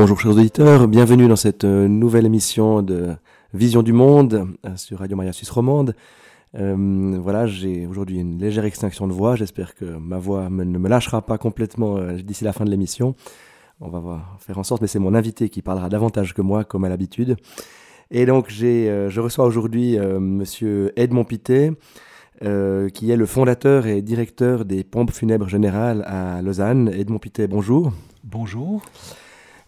Bonjour chers auditeurs, bienvenue dans cette euh, nouvelle émission de Vision du Monde euh, sur Radio Maria Suisse Romande. Euh, voilà, j'ai aujourd'hui une légère extinction de voix, j'espère que ma voix ne me lâchera pas complètement d'ici la fin de l'émission. On va faire en sorte, mais c'est mon invité qui parlera davantage que moi, comme à l'habitude. Et donc je reçois aujourd'hui Monsieur Edmond Pité, qui est le fondateur et directeur des pompes funèbres générales à Lausanne. Edmond Pité, bonjour. Bonjour.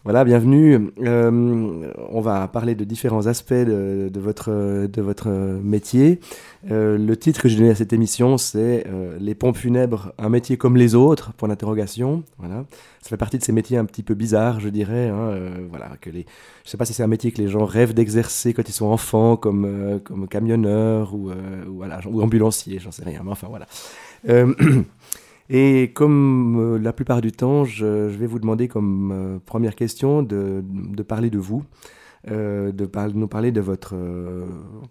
Voilà, bienvenue. Euh, on va parler de différents aspects de, votre, de votre métier. Euh, le titre que j'ai donné à cette émission, c'est euh, Les pompes funèbres, un métier comme les autres, pour l'interrogation. Voilà. Ça fait partie de ces métiers un petit peu bizarres, je dirais. Hein, voilà, que les... Je ne sais pas si c'est un métier que les gens rêvent d'exercer quand ils sont enfants, comme, comme camionneurs ou, voilà, ou ambulanciers, j'en sais rien. Mais enfin, voilà. Et comme euh, la plupart du temps, je, vais vous demander comme euh, première question de, parler de vous, euh, de, nous parler de votre,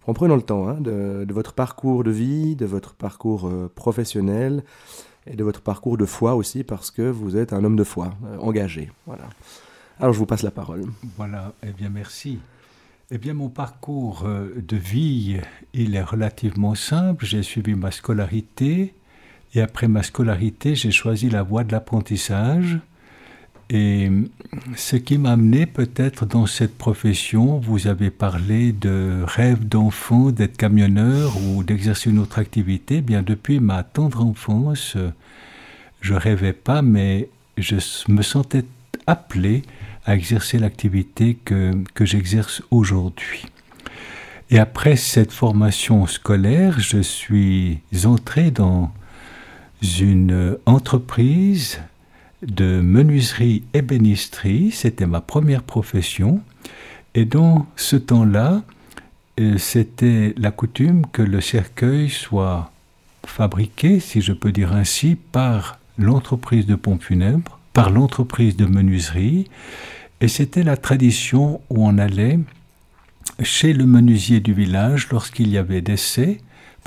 en prenant le temps, hein, de, votre parcours de vie, de votre parcours professionnel et de votre parcours de foi aussi, parce que vous êtes un homme de foi, engagé. Voilà. Alors je vous passe la parole. Voilà, eh bien merci. Eh bien, mon parcours de vie, il est relativement simple. J'ai suivi ma scolarité, et après ma scolarité, j'ai choisi la voie de l'apprentissage. Et ce qui m'a amené peut-être dans cette profession, vous avez parlé de rêve d'enfant, d'être camionneur ou d'exercer une autre activité. Eh bien, depuis ma tendre enfance, je rêvais pas, mais je me sentais appelé à exercer l'activité que, que j'exerce aujourd'hui. Et après cette formation scolaire, je suis entré dans une entreprise de menuiserie ébénisterie. C'était ma première profession. Et dans ce temps-là, euh, c'était la coutume que le cercueil soit fabriqué, si je peux dire ainsi, par l'entreprise de pompes funèbres, par l'entreprise de menuiserie. Et c'était la tradition où on allait chez le menuisier du village lorsqu'il y avait décès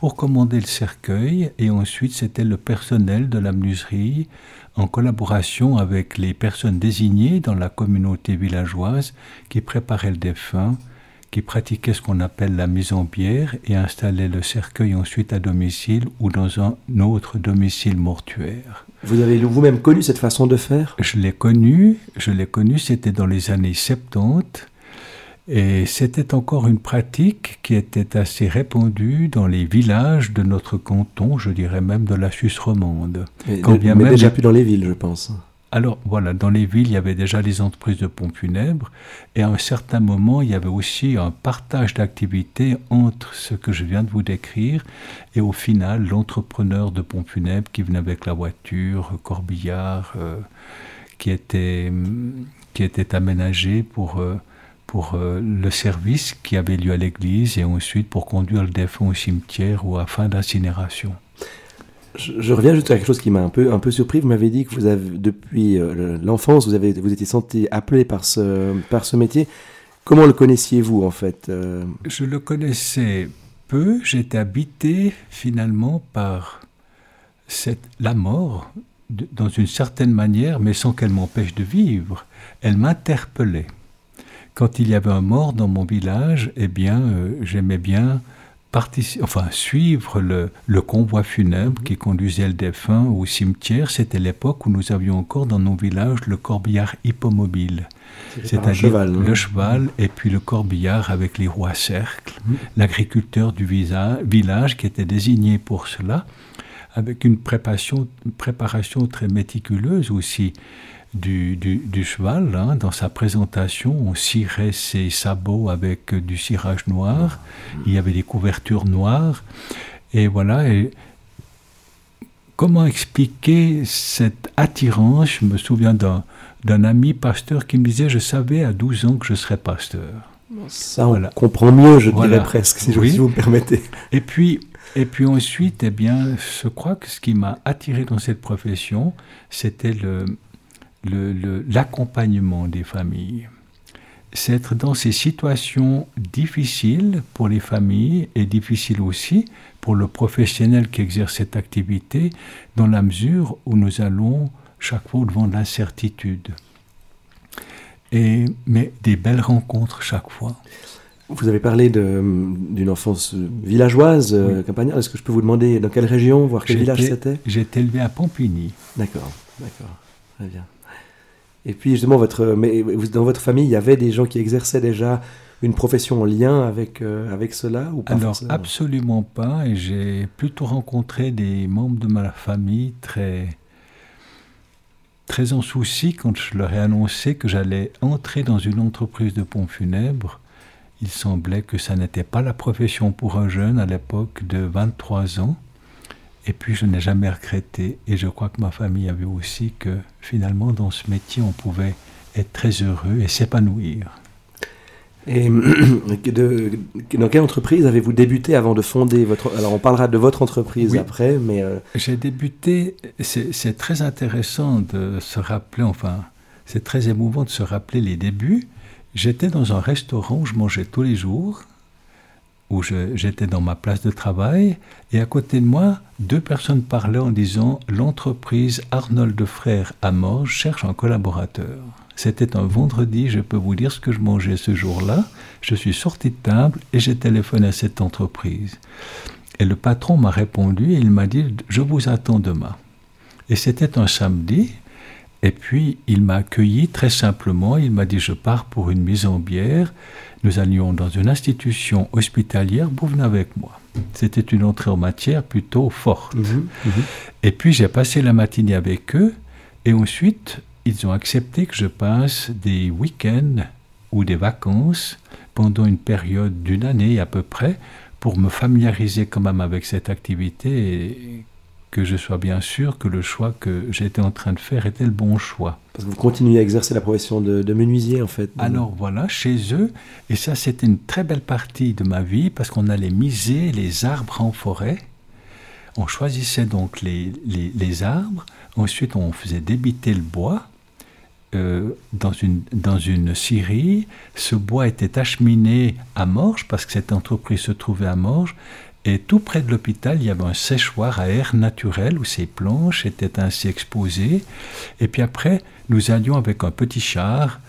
pour commander le cercueil et ensuite c'était le personnel de la menuiserie en collaboration avec les personnes désignées dans la communauté villageoise qui préparaient le défunt, qui pratiquaient ce qu'on appelle la mise en bière et installaient le cercueil ensuite à domicile ou dans un autre domicile mortuaire. Vous avez vous-même connu cette façon de faire? Je l'ai connu, je l'ai connu, c'était dans les années 70 et c'était encore une pratique qui était assez répandue dans les villages de notre canton, je dirais même de la Suisse romande. Mais, Quand bien même déjà plus dans les villes, je pense. Alors voilà, dans les villes, il y avait déjà les entreprises de pompes funèbres, et à un certain moment, il y avait aussi un partage d'activités entre ce que je viens de vous décrire et au final, l'entrepreneur de pompes funèbres qui venait avec la voiture, corbillard, euh, qui, était, qui était aménagé pour... Euh, pour euh, le service qui avait lieu à l'église et ensuite pour conduire le défunt au cimetière ou à fin d'incinération. Je, reviens juste à quelque chose qui m'a un peu, un peu surpris. Vous m'avez dit que vous avez, depuis euh, l'enfance, vous, avez, vous étiez senti appelé par ce, par ce métier. Comment le connaissiez-vous en fait euh? Je le connaissais peu. J'étais habité finalement par cette, la mort, dans une certaine manière, mais sans qu'elle m'empêche de vivre. Elle m'interpellait. Quand il y avait un mort dans mon village, eh bien, euh, j'aimais bien enfin, suivre le, le, convoi funèbre qui conduisait le défunt au cimetière. C'était l'époque où nous avions encore dans nos villages le corbillard hippomobile. C'est-à-dire hein. le cheval et puis le corbillard avec les roues à cercle. Mhm. L'agriculteur du village qui était désigné pour cela, avec une préparation, une préparation très méticuleuse aussi du, du, cheval. Hein. Dans sa présentation, on cirait ses sabots avec du cirage noir. Il y avait des couvertures noires. Et voilà. Et comment expliquer cette attirance? Je me souviens d'un ami pasteur qui me disait Je savais à 12 ans que je serais pasteur. Ça, on comprend mieux, je dirais presque, si, vous me permettez. Et puis, et puis ensuite, eh bien, je crois que ce qui m'a attiré dans cette profession, c'était le, l'accompagnement des familles. C'est être dans ces situations difficiles pour les familles et difficiles aussi pour le professionnel qui exerce cette activité, dans la mesure où nous allons chaque fois devant l'incertitude. Et, mais des belles rencontres chaque fois. Vous avez parlé d'une enfance villageoise, euh, campagnarde. Est-ce que je peux vous demander dans quelle région, voir quel village c'était? J'ai été élevé à Pompigny. D'accord, d'accord, très bien. Et puis justement, votre, mais dans votre famille, il y avait des gens qui exerçaient déjà une profession en lien avec, euh, avec cela ou pas Alors, absolument pas. Et j'ai plutôt rencontré des membres de ma famille très, très en souci quand je leur ai annoncé que j'allais entrer dans une entreprise de pompes funèbres. Il semblait que ça n'était pas la profession pour un jeune à l'époque de 23 ans. Et puis je n'ai jamais regretté. Et je crois que ma famille a vu aussi que finalement dans ce métier on pouvait être très heureux et s'épanouir. Et de, dans quelle entreprise avez-vous débuté avant de fonder votre... Alors on parlera de votre entreprise après, mais... Euh, J'ai débuté, c'est très intéressant de se rappeler, enfin, c'est très émouvant de se rappeler les débuts. J'étais dans un restaurant où je mangeais tous les jours, où j'étais dans ma place de travail, et à côté de moi, deux personnes parlaient en disant L'entreprise Arnold Frères à Morges cherche un collaborateur. C'était un vendredi, je peux vous dire ce que je mangeais ce jour-là. Je suis sorti de table et j'ai téléphoné à cette entreprise. Et le patron m'a répondu et il m'a dit Je vous attends demain. Et c'était un samedi. Et puis il m'a accueilli très simplement. Il m'a dit Je pars pour une mise en bière. Nous allions dans une institution hospitalière. Vous venez avec moi. C'était une entrée en matière plutôt forte. Mhm, mhm. Et puis j'ai passé la matinée avec eux. Et ensuite, ils ont accepté que je passe des week-ends ou des vacances pendant une période d'une année à peu près pour me familiariser quand même avec cette activité que je sois bien sûr que le choix que j'étais en train de faire était le bon choix. Parce que vous continuez à exercer la profession de, menuisier en fait. Alors voilà, chez eux, et ça c'était une très belle partie de ma vie parce qu'on allait miser les arbres en forêt. On choisissait donc les, les, les arbres, ensuite on faisait débiter le bois, euh, dans, une, dans une scierie. Ce bois était acheminé à Morges, parce que cette entreprise se trouvait à Morges. Et tout près de l'hôpital, il y avait un séchoir à air naturel où ces planches étaient ainsi exposées. Et puis après, nous allions avec un petit char,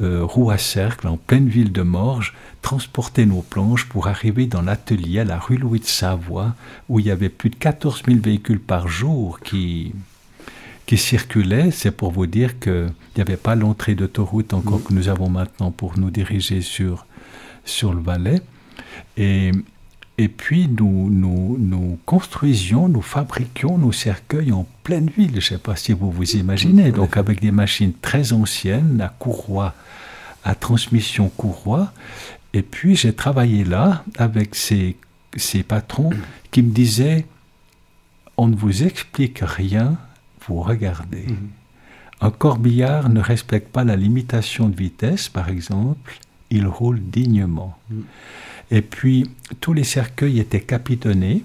euh, roue à cercle, en pleine ville de Morges, transporter nos planches pour arriver dans l'atelier à la rue Louis de Savoie, où il y avait plus de 14 000 véhicules par jour qui, qui circulait, c'est pour vous dire qu'il n'y avait pas l'entrée d'autoroute encore que nous avons maintenant pour nous diriger sur, sur le Valais. Et, et puis nous, nous, nous, construisions, nous fabriquions nos cercueils en pleine ville. Je ne sais pas si vous vous imaginez. Donc avec des machines très anciennes, à courroie, à transmission courroie. Et puis j'ai travaillé là avec ces, ces patrons qui me disaient, on ne vous explique rien, vous regardez. Mhm. Un corbillard ne respecte pas la limitation de vitesse, par exemple, il roule dignement. Mhm. Et puis, tous les cercueils étaient capitonnés,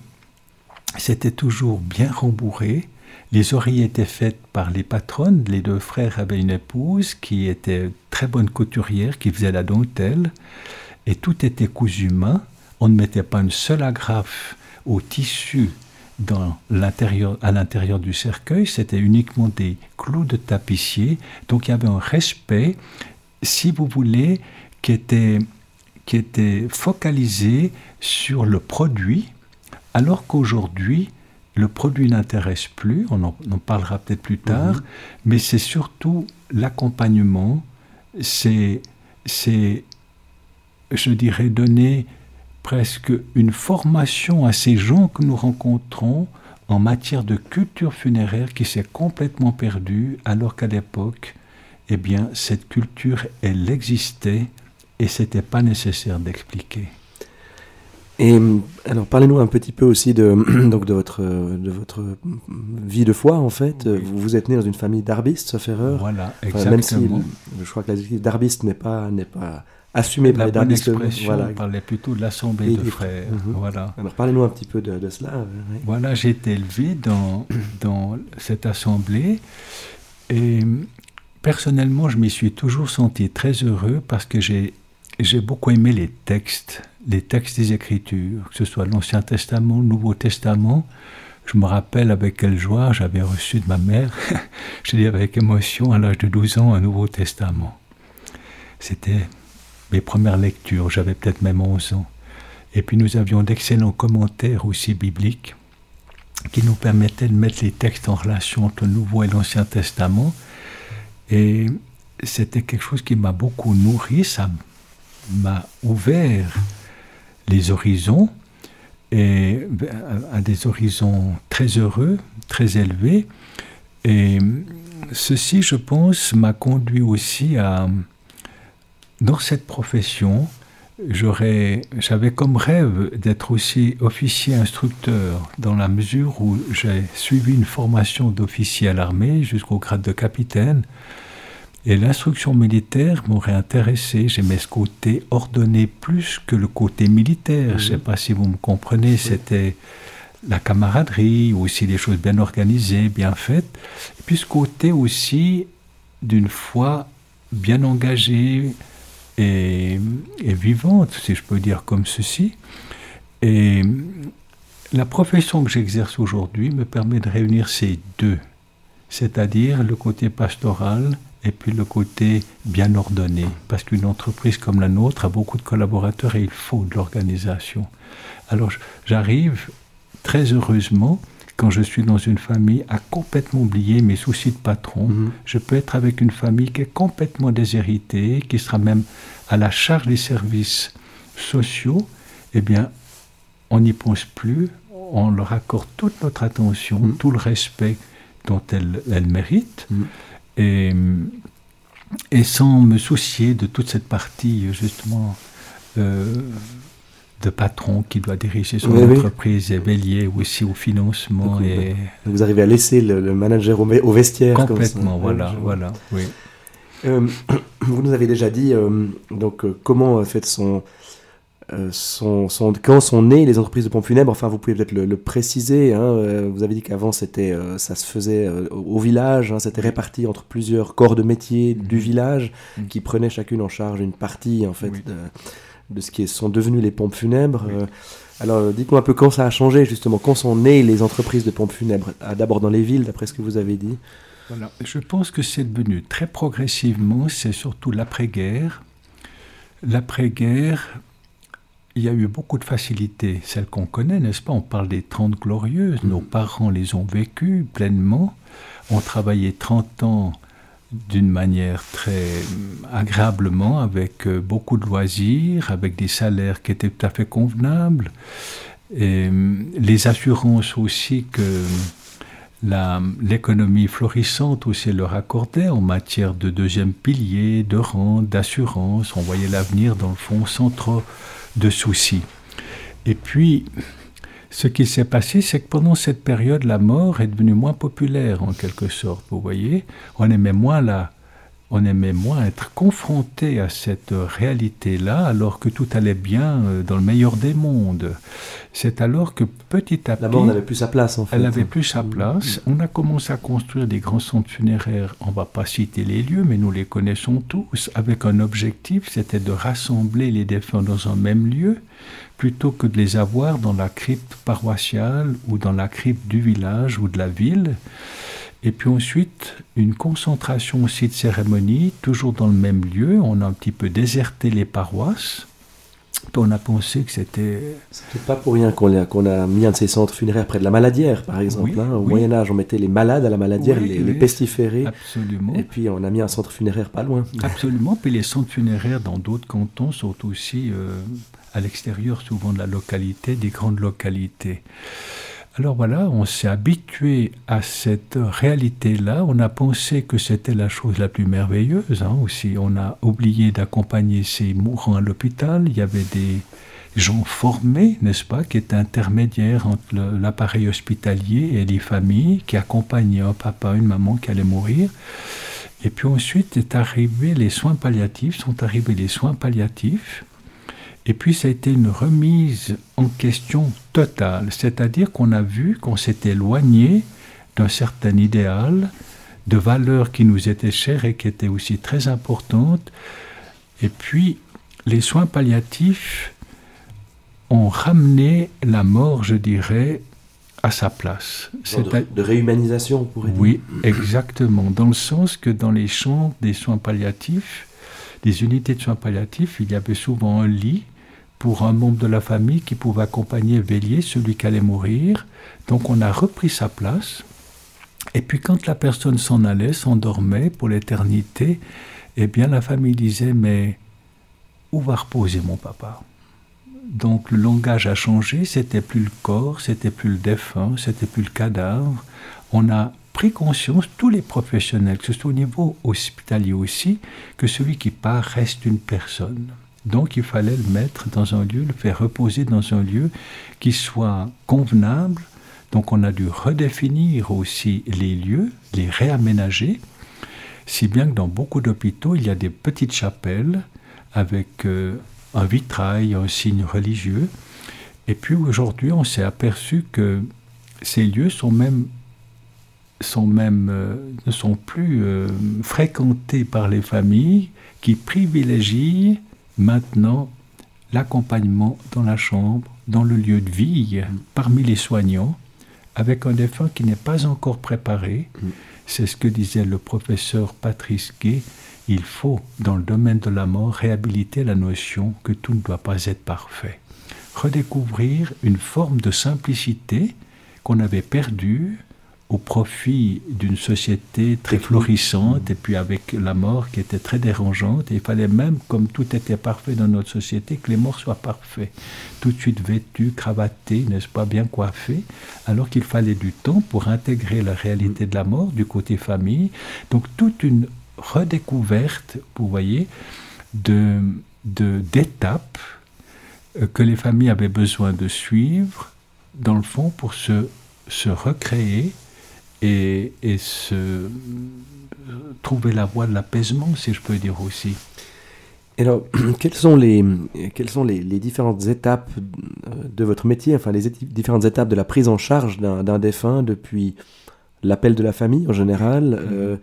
c'était toujours bien rembourré. Les oreilles étaient faites par les patronnes. Les deux frères avaient une épouse qui était très bonne couturière, qui faisait la dentelle. Et tout était cousu main. On ne mettait pas une seule agrafe au tissu dans l'intérieur, à l'intérieur du cercueil, c'était uniquement des clous de tapissier. Donc il y avait un respect, si vous voulez, qui était, qui était focalisé sur le produit, alors qu'aujourd'hui, le produit n'intéresse plus, on en, parlera peut-être plus tard, mhm. mais c'est surtout l'accompagnement, c'est, c'est, je dirais, donner presque une formation à ces gens que nous rencontrons en matière de culture funéraire qui s'est complètement perdue, alors qu'à l'époque, eh bien, cette culture, elle existait et c'était pas nécessaire d'expliquer. Et alors, parlez-nous un petit peu aussi de, donc de, votre, de votre vie de foi, en fait. Vous, vous êtes né dans une famille d'arbistes, sauf erreur. Voilà, exactement. même si je crois que l'adjectif d'arbiste n'est pas, n'est pas assumé par les Voilà. On parlait plutôt de l'assemblée de frères. Mhm. Voilà. Alors parlez-nous un petit peu de, cela. Euh, voilà, j'ai été élevé dans, dans cette assemblée et personnellement, je m'y suis toujours senti très heureux parce que j'ai j'ai beaucoup aimé les textes, les textes des Écritures, que ce soit l'Ancien Testament, le Nouveau Testament. Je me rappelle avec quelle joie j'avais reçu de ma mère, je dis avec émotion, à l'âge de 12 ans, un Nouveau Testament. C'était mes premières lectures, j'avais peut-être même 11 ans. Et puis nous avions d'excellents commentaires aussi bibliques qui nous permettaient de mettre les textes en relation entre le Nouveau et l'Ancien Testament. Et c'était quelque chose qui m'a beaucoup nourri, ça m'a ouvert les horizons, et à des horizons très heureux, très élevés. Et ceci, je pense, m'a conduit aussi à, dans cette profession, j'avais comme rêve d'être aussi officier instructeur, dans la mesure où j'ai suivi une formation d'officier à l'armée jusqu'au grade de capitaine. Et l'instruction militaire m'aurait intéressé. J'aimais ce côté ordonné plus que le côté militaire. Je ne sais mhm. pas si vous me comprenez. C'était la camaraderie, aussi des choses bien organisées, bien faites. Et puis ce côté aussi d'une foi bien engagée et, et, vivante, si je peux dire comme ceci. Et la profession que j'exerce aujourd'hui me permet de réunir ces deux, c'est-à-dire le côté pastoral et puis le côté bien ordonné, parce qu'une entreprise comme la nôtre a beaucoup de collaborateurs et il faut de l'organisation. Alors j'arrive très heureusement, quand je suis dans une famille, à complètement oublier mes soucis de patron. Mhm. Je peux être avec une famille qui est complètement déshéritée, qui sera même à la charge des services sociaux. Eh bien, on n'y pense plus, on leur accorde toute notre attention, mhm. tout le respect dont elles, elles méritent. Mhm et, et sans me soucier de toute cette partie justement euh, de patron qui doit diriger son entreprise et veiller aussi au financement. et... Vous arrivez à laisser le, manager au, vestiaire Complètement, voilà, voilà, oui. Euh, vous nous avez déjà dit euh, donc comment fait son euh, sont, quand sont nées les entreprises de pompes funèbres, enfin vous pouvez peut-être le, préciser, hein, euh, vous avez dit qu'avant c'était, euh, ça se faisait au, village, hein, c'était réparti entre plusieurs corps de métier du village mm. qui prenaient chacune en charge une partie en fait de, ce qui sont devenues les pompes funèbres. alors dites-moi un peu quand ça a changé justement, quand sont nées les entreprises de pompes funèbres, d'abord dans les villes d'après ce que vous avez dit. Voilà. Je pense que c'est devenu très progressivement, c'est surtout l'après-guerre. L'après-guerre, il y a eu beaucoup de facilités, celles qu'on connaît, n'est-ce pas? On parle des Trente Glorieuses, nos mm. parents les ont vécues pleinement, ont travaillé 30 ans d'une manière très agréablement, avec euh, beaucoup de loisirs, avec des salaires qui étaient tout à fait convenables, et euh, les assurances aussi que l'économie florissante aussi leur accordait en matière de deuxième pilier, de rente, d'assurance. On voyait l'avenir dans le fond sans trop de soucis. Et puis, ce qui s'est passé, c'est que pendant cette période, la mort est devenue moins populaire en quelque sorte. Vous voyez, on aimait moins la, on aimait moins être confronté à cette réalité-là alors que tout allait bien euh, dans le meilleur des mondes. C'est alors que petit à petit... La mort n'avait plus sa place en fait. Elle n'avait plus sa place. On a commencé à construire des grands centres funéraires, on ne va pas citer les lieux, mais nous les connaissons tous, avec un objectif, c'était de rassembler les défunts dans un même lieu, plutôt que de les avoir dans la crypte paroissiale ou dans la crypte du village ou de la ville. Et puis ensuite, une concentration aussi de cérémonies, toujours dans le même lieu. On a un petit peu déserté les paroisses. on a pensé que c'était. C'était pas pour rien qu'on a, qu'on a mis un de ces centres funéraires près de la maladière, par exemple. Hein. Au Moyen-Âge, on mettait les malades à la maladière, les, les, pestiférés. Absolument. Et puis on a mis un centre funéraire pas loin. Absolument. Puis les centres funéraires dans d'autres cantons sont aussi euh, à l'extérieur, souvent de la localité, des grandes localités. Alors voilà, on s'est habitué à cette réalité-là. On a pensé que c'était la chose la plus merveilleuse hein, aussi. On a oublié d'accompagner ces mourants à l'hôpital. Il y avait des gens formés, n'est-ce pas, qui étaient intermédiaires entre l'appareil hospitalier et les familles, qui accompagnaient un papa, une maman qui allait mourir. Et puis ensuite est arrivé les soins palliatifs, sont arrivés les soins palliatifs et puis ça a été une remise en question totale, c'est-à-dire qu'on a vu qu'on s'était éloigné d'un certain idéal, de valeurs qui nous étaient chères et qui étaient aussi très importantes. Et puis les soins palliatifs ont ramené la mort, je dirais, à sa place. De, de, réhumanisation, on pourrait dire. Oui, exactement. Dans le sens que dans les champs des soins palliatifs, les unités de soins palliatifs, il y avait souvent un lit pour un membre de la famille qui pouvait accompagner, veiller celui qui allait mourir. Donc on a repris sa place. Et puis quand la personne s'en allait, s'endormait pour l'éternité, eh bien la famille disait mais où va reposer mon papa? Donc le langage a changé, c'était plus le corps, c'était plus le défunt, c'était plus le cadavre. On a pris conscience, tous les professionnels, que ce soit au niveau hospitalier aussi, que celui qui part reste une personne. Donc il fallait le mettre dans un lieu, le faire reposer dans un lieu qui soit convenable. Donc on a dû redéfinir aussi les lieux, les réaménager, si bien que dans beaucoup d'hôpitaux, il y a des petites chapelles avec euh, un vitrail, un signe religieux. Et puis aujourd'hui, on s'est aperçu que ces lieux sont même, sont même euh, ne sont plus euh, fréquentés par les familles qui privilégient maintenant l'accompagnement dans la chambre, dans le lieu de vie, parmi les soignants, avec un défunt qui n'est pas encore préparé. C'est ce que disait le professeur Patrice Gay. Il faut, dans le domaine de la mort, réhabiliter la notion que tout ne doit pas être parfait. Redécouvrir une forme de simplicité qu'on avait perdue au profit d'une société très florissante et puis avec la mort qui était très dérangeante. Et il fallait même, comme tout était parfait dans notre société, que les morts soient parfaits. Tout de suite vêtus, cravatés, n'est-ce pas, bien coiffés, alors qu'il fallait du temps pour intégrer la réalité de la mort du côté famille. Donc toute une redécouverte, vous voyez, de d'étapes euh, que les familles avaient besoin de suivre, dans le fond, pour se, se recréer et, se, trouver la voie de l'apaisement, si je peux dire aussi. Alors, quelles sont, les, quelles sont les, différentes étapes de votre métier, enfin les différentes étapes de la prise en charge d'un défunt depuis l'appel de la famille en général mm-hmm. euh,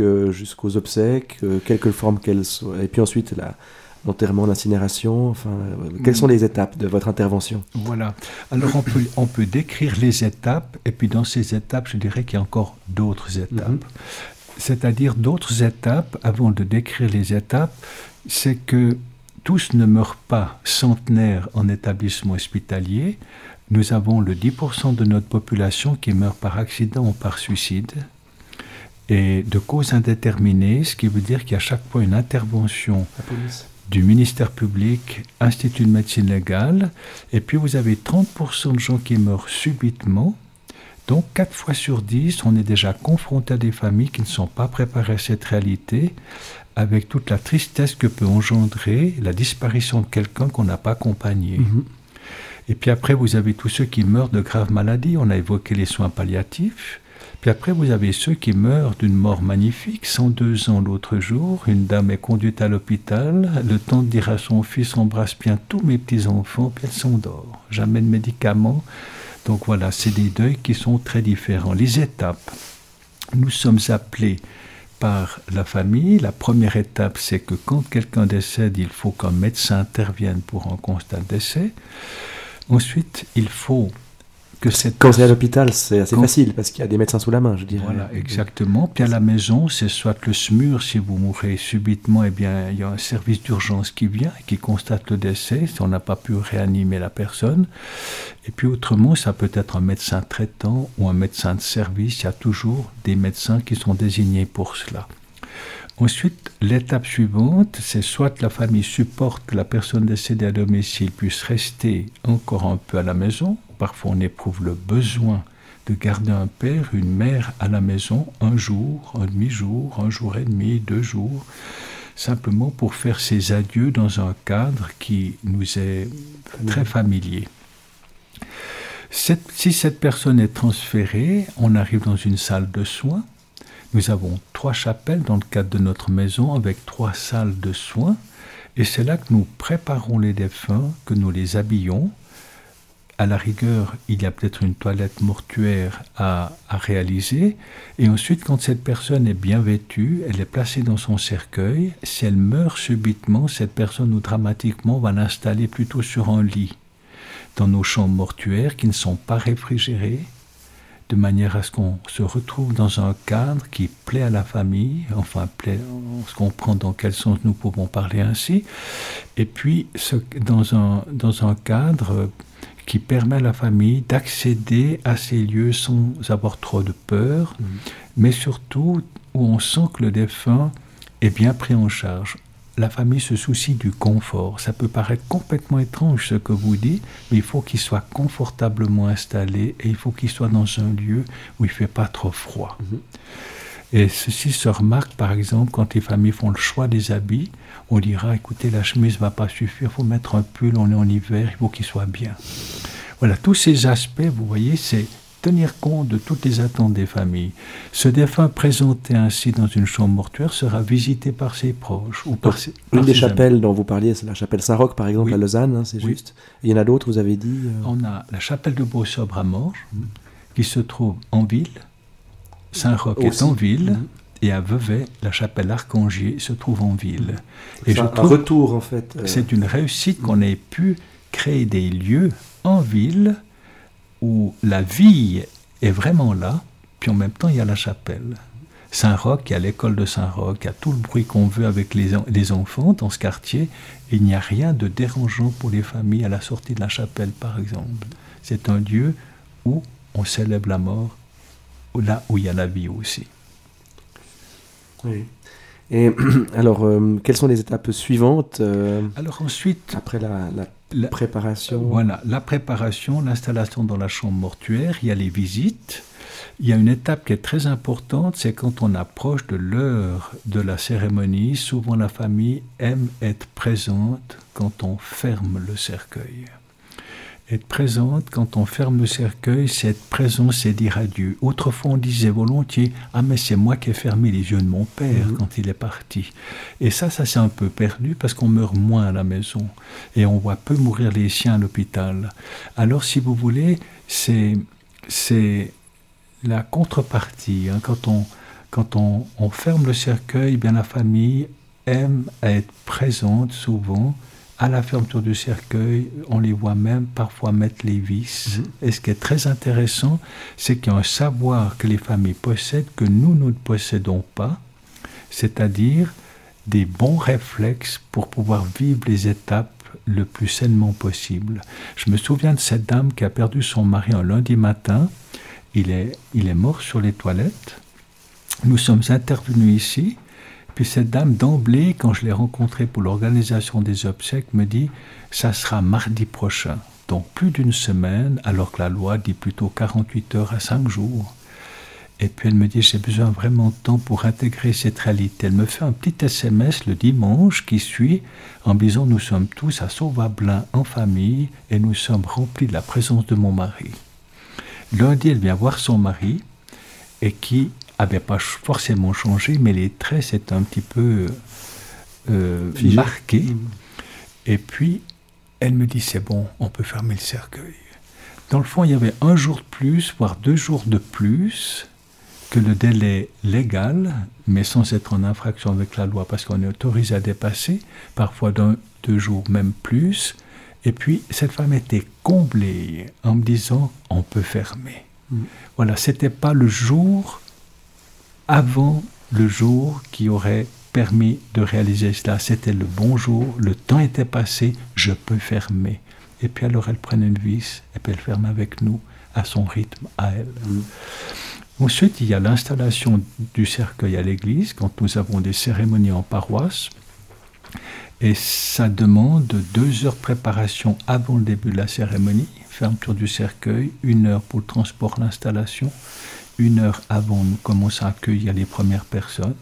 euh, jusqu'aux obsèques, euh, quelque forme qu'elles soient, et puis ensuite la, l'enterrement, l'incinération Enfin, euh, quelles sont les étapes de votre intervention? Voilà. Alors on peut, on peut décrire les étapes, et puis dans ces étapes, je dirais qu'il y a encore d'autres étapes. Mhm. C'est-à-dire d'autres étapes, avant de décrire les étapes, c'est que tous ne meurent pas centenaires en établissement hospitalier. Nous avons le 10% de notre population qui meurt par accident ou par suicide et de cause indéterminée, ce qui veut dire qu'il y a chaque fois une intervention du ministère public, Institut de médecine légale, et puis vous avez 30% de gens qui meurent subitement. Donc 4 fois sur 10, on est déjà confronté à des familles qui ne sont pas préparées à cette réalité, avec toute la tristesse que peut engendrer la disparition de quelqu'un qu'on n'a pas accompagné. Mhm. Et puis après, vous avez tous ceux qui meurent de graves maladies. On a évoqué les soins palliatifs. Puis après, vous avez ceux qui meurent d'une mort magnifique. 102 ans l'autre jour, une dame est conduite à l'hôpital. Le temps de dire à son fils, embrasse bien tous mes petits-enfants, puis elle s'endort. Jamais de médicaments. Donc voilà, c'est des deuils qui sont très différents. Les étapes. Nous sommes appelés par la famille. La première étape, c'est que quand quelqu'un décède, il faut qu'un médecin intervienne pour un constat de décès. Ensuite, il faut quand c'est à l'hôpital, c'est assez facile parce qu'il y a des médecins sous la main, je dirais. Voilà, exactement. Puis à la maison, c'est soit le SMUR, si vous mourrez subitement, eh bien, il y a un service d'urgence qui vient et qui constate le décès si on n'a pas pu réanimer la personne. Et puis autrement, ça peut être un médecin traitant ou un médecin de service. Il y a toujours des médecins qui sont désignés pour cela. Ensuite, l'étape suivante, c'est soit la famille supporte que la personne décédée à domicile puisse rester encore un peu à la maison, parfois on éprouve le besoin de garder un père, une mère à la maison un jour, un demi-jour, un jour et demi, deux jours, simplement pour faire ses adieux dans un cadre qui nous est très familier. si cette personne est transférée, on arrive dans une salle de soins. Nous avons trois chapelles dans le cadre de notre maison avec trois salles de soins. Et c'est là que nous préparons les défunts, que nous les habillons, à la rigueur, il y a peut-être une toilette mortuaire à, réaliser. Et ensuite, quand cette personne est bien vêtue, elle est placée dans son cercueil. Si elle meurt subitement, cette personne ou dramatiquement va l'installer plutôt sur un lit. Dans nos chambres mortuaires qui ne sont pas réfrigérées, de manière à ce qu'on se retrouve dans un cadre qui plaît à la famille, enfin plaît, on se comprend dans quel sens nous pouvons parler ainsi, et puis dans, un, dans un cadre qui permet à la famille d'accéder à ces lieux sans avoir trop de peur, mmh. mais surtout où on sent que le défunt est bien pris en charge la famille se soucie du confort. Ça peut paraître complètement étrange ce que vous dites, mais il faut qu'il soit confortablement installé et il faut qu'il soit dans un lieu où il ne fait pas trop froid. Mhm. Et ceci se remarque par exemple quand les familles font le choix des habits. On dira écoutez, la chemise ne va pas suffire, il faut mettre un pull, on est en hiver, il faut qu'il soit bien. Voilà, tous ces aspects, vous voyez, c'est tenir compte de toutes les attentes des familles. Ce défunt présenté ainsi dans une chambre mortuaire sera visité par ses proches ou par, ses, Une des chapelles dont vous parliez, c'est la chapelle Saint-Roch, par exemple, à Lausanne, hein, c'est juste. il y en a d'autres, vous avez dit euh On a la chapelle de Beausobre à Morges, mhm. qui se trouve en ville. Saint-Roch est en ville. Mhm. Et à Vevey, la chapelle Arcangier se trouve en ville. Et je un retour, en fait. Euh, c'est une réussite qu'on ait pu créer des lieux en ville où la vie est vraiment là, puis en même temps il y a la chapelle. Saint-Roch, il y a l'école de Saint-Roch, il y a tout le bruit qu'on veut avec les, les, enfants dans ce quartier, et il n'y a rien de dérangeant pour les familles à la sortie de la chapelle, par exemple. C'est un lieu où on célèbre la mort, là où il y a la vie aussi. Oui. Et alors, euh, quelles sont les étapes suivantes euh, Alors ensuite, après la, la, préparation? Voilà, la préparation, l'installation dans la chambre mortuaire, il y a les visites. Il y a une étape qui est très importante, c'est quand on approche de l'heure de la cérémonie, souvent la famille aime être présente quand on ferme le cercueil être présente, quand on ferme le cercueil, c'est être présent, c'est dire adieu. Autrefois, on disait volontiers Ah, mais c'est moi qui ai fermé les yeux de mon père mhm. quand il est parti. Et ça, ça s'est un peu perdu parce qu'on meurt moins à la maison et on voit peu mourir les siens à l'hôpital. Alors, si vous voulez, c'est, c'est la contrepartie. Hein. Quand, on, quand on, on ferme le cercueil, eh bien la famille aime être présente souvent à la fermeture du cercueil, on les voit même parfois mettre les vis. Mhm. Et ce qui est très intéressant, c'est qu'il y a un savoir que les familles possèdent que nous, nous ne possédons pas, c'est-à-dire des bons réflexes pour pouvoir vivre les étapes le plus sainement possible. Je me souviens de cette dame qui a perdu son mari un lundi matin. Il est, il est mort sur les toilettes. Nous sommes intervenus ici puis cette dame, d'emblée, quand je l'ai rencontrée pour l'organisation des obsèques, me dit ça sera mardi prochain. Donc plus d'une semaine, alors que la loi dit plutôt 48 heures à 5 jours. Et puis elle me dit j'ai besoin vraiment de temps pour intégrer cette réalité. Elle me fait un petit SMS le dimanche qui suit en disant nous sommes tous à Sauvablin en famille et nous sommes remplis de la présence de mon mari. Lundi, elle vient voir son mari et qui n'avait pas forcément changé, mais les traits c'est un petit peu euh, marqué. Mm. Et puis, elle me dit c'est bon, on peut fermer le cercueil. Dans le fond, il y avait un jour de plus, voire deux jours de plus que le délai légal, mais sans être en infraction avec la loi, parce qu'on est autorisé à dépasser, parfois d'un, deux jours, même plus. Et puis, cette femme était comblée en me disant on peut fermer. Mm. Voilà, c'était pas le jour avant le jour qui aurait permis de réaliser cela. C'était le bon jour, le temps était passé, je peux fermer. Et puis alors elle prenne une vis et puis elle ferme avec nous à son rythme, à elle. Ensuite, il y a l'installation du cercueil à l'église quand nous avons des cérémonies en paroisse. Et ça demande deux heures préparation avant le début de la cérémonie, fermeture du cercueil, une heure pour le transport, l'installation, une heure avant, nous commençons à accueillir les premières personnes.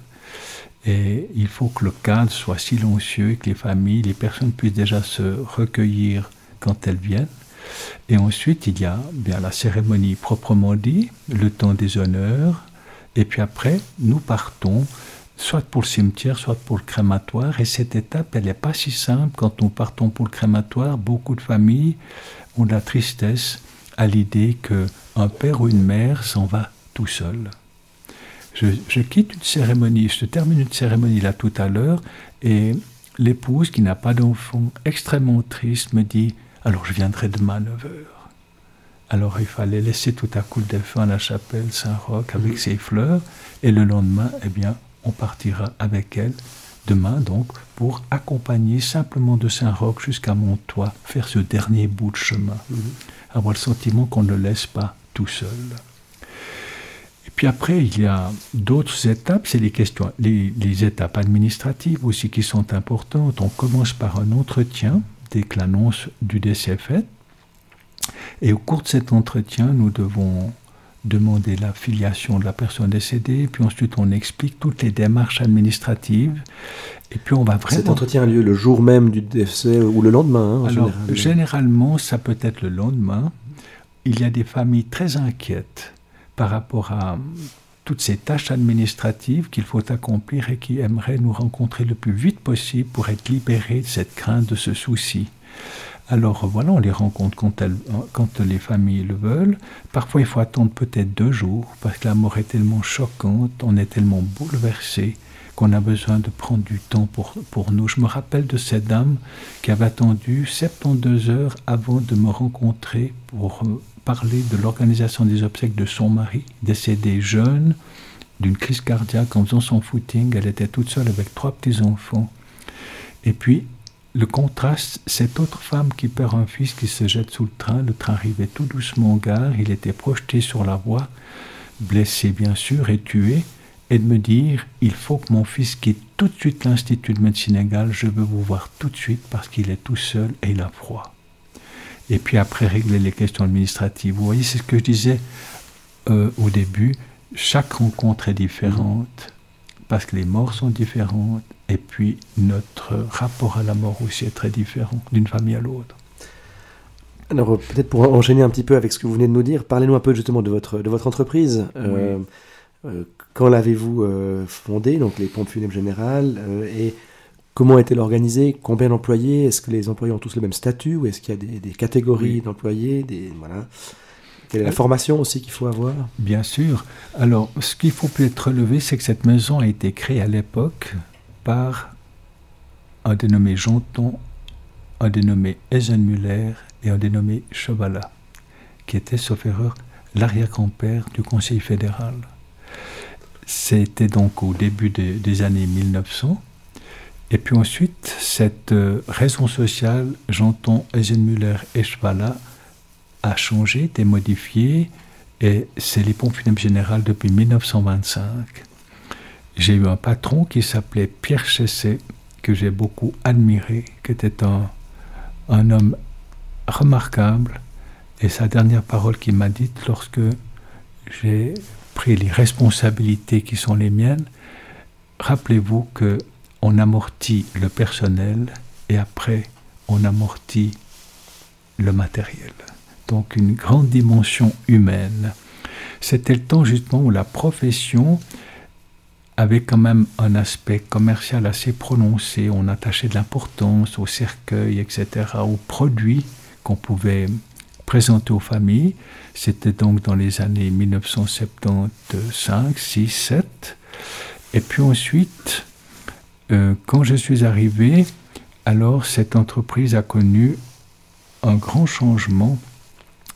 Et il faut que le cadre soit silencieux et que les familles, les personnes puissent déjà se recueillir quand elles viennent. Et ensuite, il y a bien la cérémonie proprement dit, le temps des honneurs. Et puis après, nous partons soit pour le cimetière, soit pour le crématoire. Et cette étape, elle n'est pas si simple. Quand nous partons pour le crématoire, beaucoup de familles ont de la tristesse à l'idée qu'un père ou une mère s'en va tout seul. Je, quitte une cérémonie, je termine une cérémonie là tout à l'heure, et l'épouse qui n'a pas d'enfant, extrêmement triste, me dit Alors je viendrai demain à 9h. Alors il fallait laisser tout à coup le défunt à la chapelle Saint-Roch avec mhm. ses fleurs, et le lendemain, eh bien, on partira avec elle, demain donc, pour accompagner simplement de Saint-Roch jusqu'à Montois, faire ce dernier bout de chemin. Mhm. Avoir le sentiment qu'on ne le laisse pas tout seul. Puis après, il y a d'autres étapes, c'est les questions, les, les, étapes administratives aussi qui sont importantes. On commence par un entretien dès que l'annonce du décès est faite. Et au cours de cet entretien, nous devons demander la filiation de la personne décédée, puis ensuite on explique toutes les démarches administratives, et puis on va vraiment... Cet entretien a lieu le jour même du décès ou le lendemain hein, Alors, généralement, ça peut être le lendemain. Il y a des familles très inquiètes par rapport à toutes ces tâches administratives qu'il faut accomplir et qui aimeraient nous rencontrer le plus vite possible pour être libérés de cette crainte, de ce souci. Alors voilà, on les rencontre quand, quand, les familles le veulent. Parfois, il faut attendre peut-être deux jours parce que la mort est tellement choquante, on est tellement bouleversé qu'on a besoin de prendre du temps pour, pour nous. Je me rappelle de cette dame qui avait attendu 72 heures avant de me rencontrer pour euh, parler de l'organisation des obsèques de son mari, décédé jeune d'une crise cardiaque en faisant son footing. Elle était toute seule avec trois petits-enfants. Et puis, le contraste, cette autre femme qui perd un fils qui se jette sous le train, le train arrivait tout doucement en gare, il était projeté sur la voie, blessé bien sûr et tué, et de me dire, il faut que mon fils quitte tout de suite l'Institut de médecine égale, je veux vous voir tout de suite parce qu'il est tout seul et il a froid. Et puis après régler les questions administratives. Vous voyez, c'est ce que je disais euh, au début, chaque rencontre est différente parce que les morts sont différentes et puis notre rapport à la mort aussi est très différent d'une famille à l'autre. Alors peut-être pour enchaîner un petit peu avec ce que vous venez de nous dire, parlez-nous un peu justement de votre, de votre entreprise. Euh, euh, quand l'avez-vous fondée, donc les pompes funèbres générales, et comment est-elle organisée? Combien d'employés? Est-ce que les employés ont tous le même statut? Ou est-ce qu'il y a des, des catégories d'employés des, voilà. Quelle est la formation aussi qu'il faut avoir? Bien sûr. Alors, ce qu'il faut peut-être relever, c'est que cette maison a été créée à l'époque par un dénommé Jonton, un dénommé Eisenmüller et un dénommé Chevala, qui était, sauf erreur, l'arrière-grand-père du Conseil fédéral. C'était donc au début des années 1900. Et puis ensuite, cette euh, raison sociale, Janton, Eisenmüller et Chevala, a changé, été modifiée, et c'est les pompes funèbres générales depuis 1925 j'ai eu un patron qui s'appelait Pierre Chessé, que j'ai beaucoup admiré, qui était un homme remarquable. Et sa dernière parole qu'il m'a dite lorsque j'ai pris les responsabilités qui sont les miennes, rappelez-vous que on amortit le personnel et après on amortit le matériel. Donc une grande dimension humaine. C'était le temps justement où la profession avait quand même un aspect commercial assez prononcé. On attachait de l'importance au cercueil, etc., aux produits qu'on pouvait présenter aux familles. C'était donc dans les années 1975, 6, 7. Et puis ensuite, euh, quand je suis arrivé, alors cette entreprise a connu un grand changement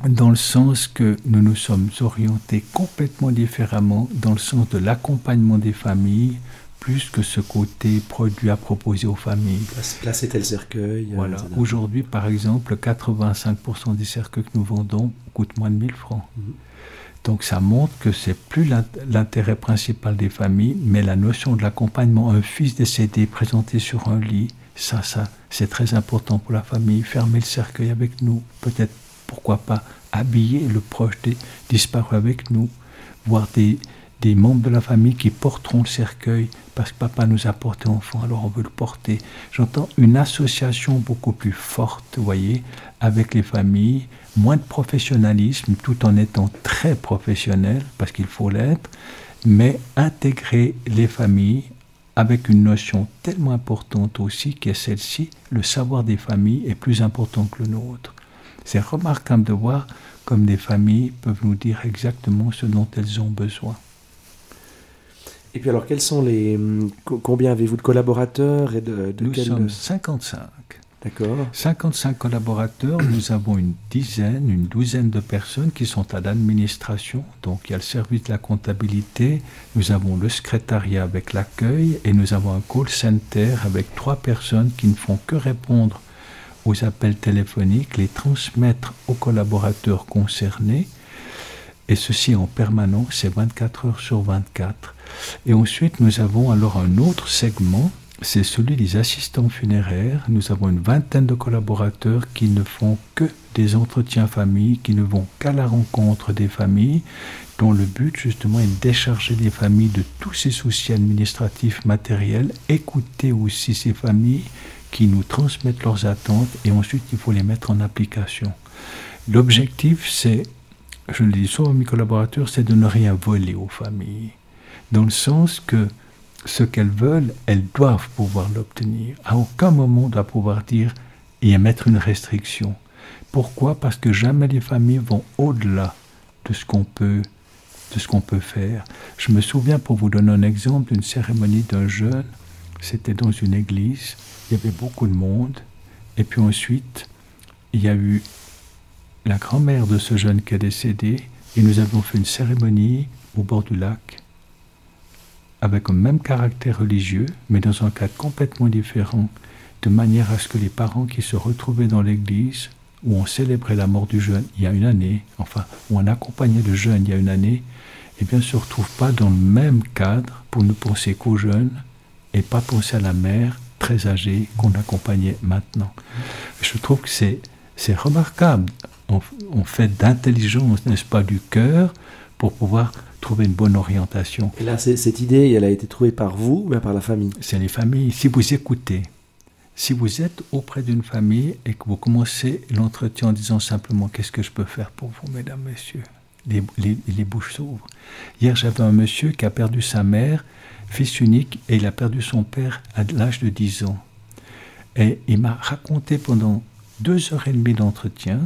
dans le sens que nous nous sommes orientés complètement différemment dans le sens de l'accompagnement des familles plus que ce côté produit à proposer aux familles. Placer tel cercueil. Euh, voilà. Aujourd'hui, par exemple, 85% des cercueils que nous vendons coûtent moins de 1000 francs. Mhm. Donc ça montre que c'est plus l'intérêt principal des familles, mais la notion de l'accompagnement. Un fils décédé présenté sur un lit, ça, ça, c'est très important pour la famille. Fermer le cercueil avec nous, peut-être pourquoi pas habiller le proche disparu avec nous, voir des, des membres de la famille qui porteront le cercueil parce que papa nous a porté enfant, alors on veut le porter. J'entends une association beaucoup plus forte, vous voyez, avec les familles, moins de professionnalisme tout en étant très professionnel parce qu'il faut l'être, mais intégrer les familles avec une notion tellement importante aussi qui est celle-ci, le savoir des familles est plus important que le nôtre. C'est remarquable de voir comme des familles peuvent nous dire exactement ce dont elles ont besoin. Et puis alors, quels sont les... Combien avez-vous de collaborateurs et de, Nous sommes 55. D'accord. 55 collaborateurs, nous avons une dizaine, une douzaine de personnes qui sont à l'administration. Donc il y a le service de la comptabilité, nous avons le secrétariat avec l'accueil et nous avons un call center avec trois personnes qui ne font que répondre aux appels téléphoniques, les transmettre aux collaborateurs concernés. Et ceci en permanence, c'est 24 heures sur 24. Et ensuite, nous avons alors un autre segment c'est celui des assistants funéraires. Nous avons une vingtaine de collaborateurs qui ne font que des entretiens famille, qui ne vont qu'à la rencontre des familles, dont le but justement est de décharger les familles de tous ces soucis administratifs, matériels, écouter aussi ces familles qui nous transmettent leurs attentes et ensuite il faut les mettre en application. L'objectif, c'est, je le dis souvent à mes collaborateurs, c'est de ne rien voler aux familles, dans le sens que ce qu'elles veulent, elles doivent pouvoir l'obtenir. À aucun moment on doit pouvoir dire et mettre une restriction. Pourquoi? Parce que jamais les familles vont au-delà de ce qu'on peut de ce qu'on peut faire. Je me souviens, pour vous donner un exemple, d'une cérémonie d'un jeune. C'était dans une église. Il y avait beaucoup de monde. Et puis ensuite, il y a eu la grand-mère de ce jeune qui est décédé. Et nous avons fait une cérémonie au bord du lac avec un même caractère religieux, mais dans un cadre complètement différent, de manière à ce que les parents qui se retrouvaient dans l'église, où on célébrait la mort du jeune il y a une année, enfin, où on accompagnait le jeune il y a une année, eh bien, se retrouvent pas dans le même cadre pour ne penser qu'aux jeunes et pas penser à la mère très âgée qu'on accompagnait maintenant. Je trouve que c'est, c'est remarquable. On fait d'intelligence, n'est-ce pas, du cœur pour pouvoir trouver une bonne orientation. Et là, cette idée, elle a été trouvée par vous, mais par la famille? C'est les familles. Si vous écoutez, si vous êtes auprès d'une famille et que vous commencez l'entretien en disant simplement qu'est-ce que je peux faire pour vous, mesdames, messieurs, les, les, bouches s'ouvrent. Hier, j'avais un monsieur qui a perdu sa mère, fils unique, et il a perdu son père à l'âge de 10 ans. Et il m'a raconté pendant deux heures et demie d'entretien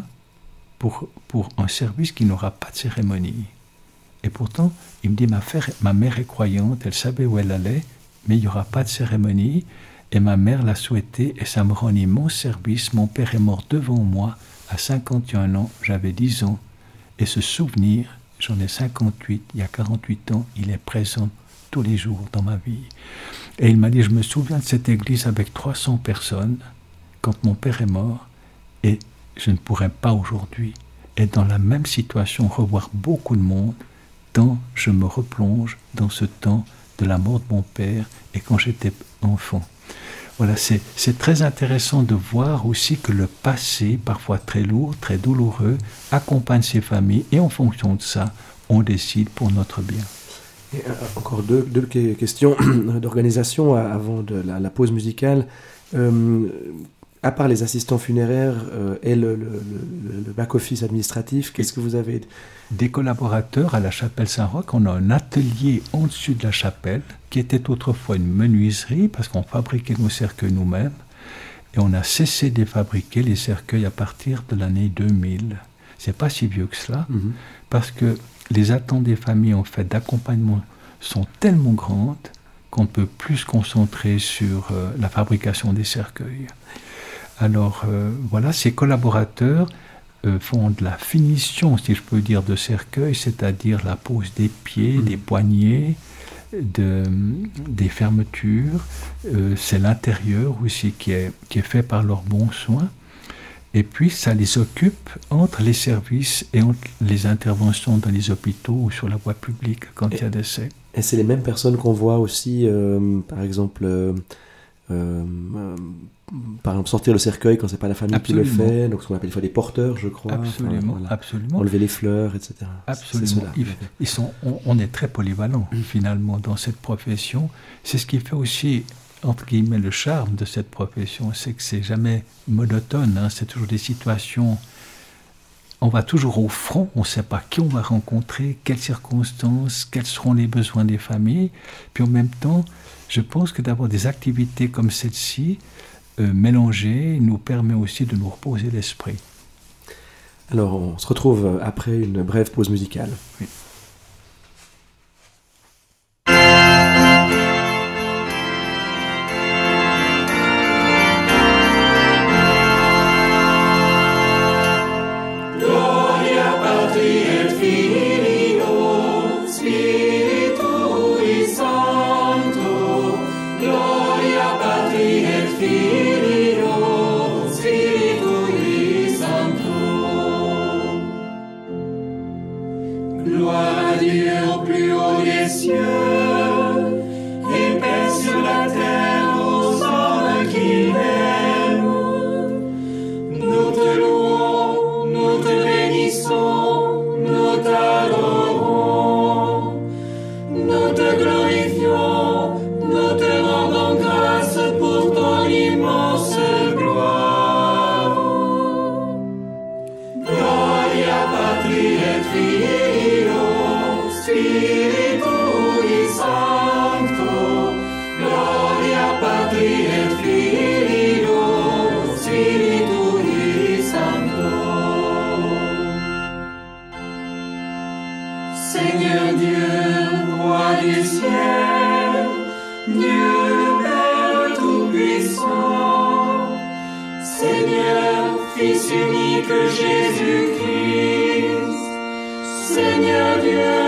pour, pour un service qui n'aura pas de cérémonie. Et pourtant, il me dit, ma, mère est croyante, elle savait où elle allait, mais il n'y aura pas de cérémonie. Et ma mère l'a souhaité et ça me rend immense service. Mon père est mort devant moi à 51 ans, j'avais 10 ans. Et ce souvenir, j'en ai 58, il y a 48 ans, il est présent tous les jours dans ma vie. Et il m'a dit, je me souviens de cette église avec 300 personnes quand mon père est mort et je ne pourrais pas aujourd'hui être dans la même situation, revoir beaucoup de monde je me replonge dans ce temps de la mort de mon père et quand j'étais enfant. Voilà, c'est très intéressant de voir aussi que le passé, parfois très lourd, très douloureux, accompagne ces familles et en fonction de ça, on décide pour notre bien. Euh, encore deux, questions d'organisation avant de la, pause musicale. Euh, à part les assistants funéraires euh, et le, back-office administratif, qu'est-ce que vous avez Des collaborateurs à la chapelle Saint-Roch. On a un atelier en dessus de la chapelle qui était autrefois une menuiserie parce qu'on fabriquait nos cercueils nous-mêmes. Et on a cessé de fabriquer les cercueils à partir de l'année 2000. C'est pas si vieux que cela, mhm. parce que les attentes des familles en fait d'accompagnement sont tellement grandes qu'on ne peut plus se concentrer sur euh, la fabrication des cercueils. Alors euh, voilà, ces collaborateurs euh, font de la finition, si je peux dire, de cercueil, c'est-à-dire la pose des pieds, mm. des poignets, des fermetures. Euh, c'est l'intérieur aussi qui est, qui est fait par leurs bons soins. Et puis, ça les occupe entre les services et entre les interventions dans les hôpitaux ou sur la voie publique quand il y a des décès. Et c'est les mêmes personnes qu'on voit aussi, par exemple, par exemple sortir le cercueil quand c'est pas la famille qui le fait, donc ce qu'on appelle des porteurs, je crois. Absolument, absolument. Enlever les fleurs, etc. Absolument. Ils, sont, on, est très polyvalent mm. finalement dans cette profession. C'est ce qui fait aussi entre guillemets le charme de cette profession, c'est que c'est jamais monotone. Hein. c'est toujours des situations. On va toujours au front, on ne sait pas qui on va rencontrer, quelles circonstances, quels seront les besoins des familles. Puis en même temps, je pense que d'avoir des activités comme celle-ci, euh, mélanger nous permet aussi de nous reposer l'esprit. Alors on se retrouve après une brève pause musicale. Jésus-Christ, Seigneur Dieu,